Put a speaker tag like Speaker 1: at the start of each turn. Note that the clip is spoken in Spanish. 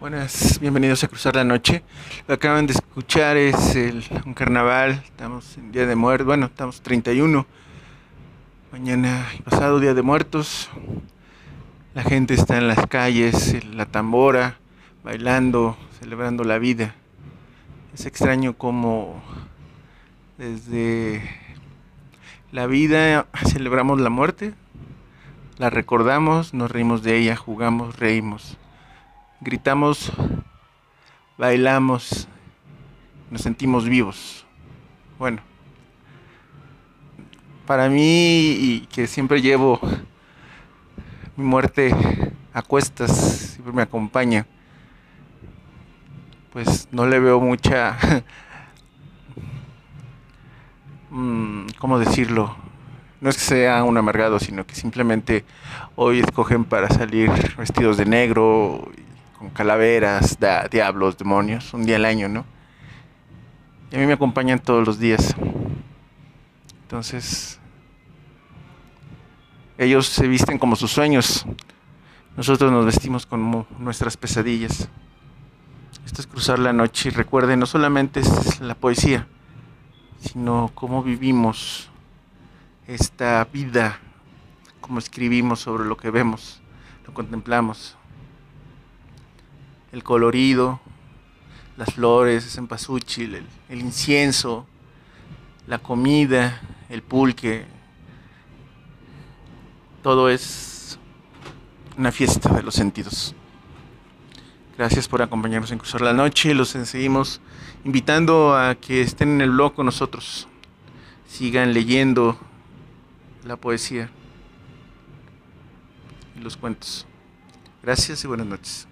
Speaker 1: Buenas, bienvenidos a Cruzar la Noche. Lo acaban de escuchar es el, un carnaval, estamos en Día de Muertos, bueno, estamos 31, mañana pasado Día de Muertos. La gente está en las calles, en la tambora, bailando, celebrando la vida. Es extraño como desde la vida celebramos la muerte, la recordamos, nos reímos de ella, jugamos, reímos gritamos, bailamos, nos sentimos vivos. Bueno, para mí y que siempre llevo mi muerte a cuestas, siempre me acompaña, pues no le veo mucha, mm, ¿cómo decirlo? No es que sea un amargado, sino que simplemente hoy escogen para salir vestidos de negro con calaveras, diablos, demonios, un día al año, ¿no? Y a mí me acompañan todos los días. Entonces, ellos se visten como sus sueños. Nosotros nos vestimos como nuestras pesadillas. Esto es cruzar la noche y recuerden, no solamente es la poesía, sino cómo vivimos esta vida, cómo escribimos sobre lo que vemos, lo contemplamos el colorido, las flores, el cempasúchil, el, el incienso, la comida, el pulque, todo es una fiesta de los sentidos. Gracias por acompañarnos en Cruzar la Noche. Los seguimos invitando a que estén en el blog con nosotros. Sigan leyendo la poesía y los cuentos. Gracias y buenas noches.